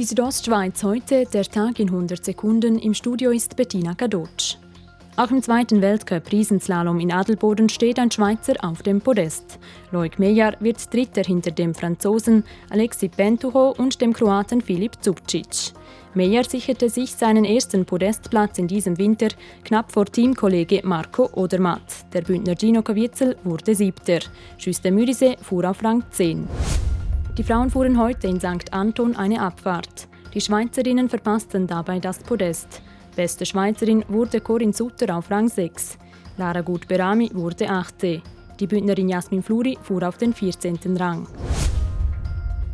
Die Südostschweiz heute, der Tag in 100 Sekunden. Im Studio ist Bettina Kadotsch. Auch im zweiten Weltcup Riesenslalom in Adelboden steht ein Schweizer auf dem Podest. Loic Meyer wird Dritter hinter dem Franzosen Alexi Pentuho und dem Kroaten Filip Zubcic. Meyer sicherte sich seinen ersten Podestplatz in diesem Winter knapp vor Teamkollege Marco Odermatt. Der Bündner Gino Caviezel wurde Siebter. Schüster Mürise fuhr auf Rang 10. Die Frauen fuhren heute in St. Anton eine Abfahrt. Die Schweizerinnen verpassten dabei das Podest. Beste Schweizerin wurde Corinne Sutter auf Rang 6. Lara Gut-Berami wurde 8. Die Bündnerin Jasmin Fluri fuhr auf den 14. Rang.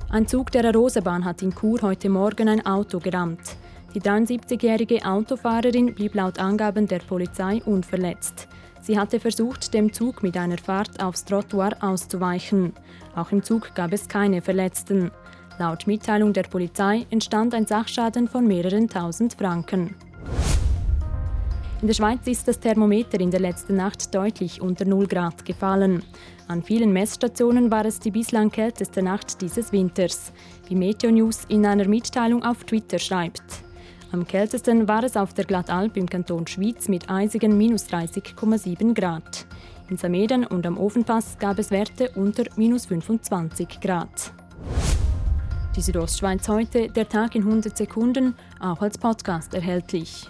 Ein Zug der Rosebahn hat in Chur heute Morgen ein Auto gerammt. Die 73-jährige Autofahrerin blieb laut Angaben der Polizei unverletzt. Sie hatte versucht, dem Zug mit einer Fahrt aufs Trottoir auszuweichen. Auch im Zug gab es keine Verletzten. Laut Mitteilung der Polizei entstand ein Sachschaden von mehreren tausend Franken. In der Schweiz ist das Thermometer in der letzten Nacht deutlich unter 0 Grad gefallen. An vielen Messstationen war es die bislang kälteste Nacht dieses Winters, wie Meteo News in einer Mitteilung auf Twitter schreibt. Am kältesten war es auf der Glattalp im Kanton Schwyz mit eisigen minus 30,7 Grad. In Sameden und am Ofenpass gab es Werte unter minus 25 Grad. Die Südostschweiz heute, der Tag in 100 Sekunden, auch als Podcast erhältlich.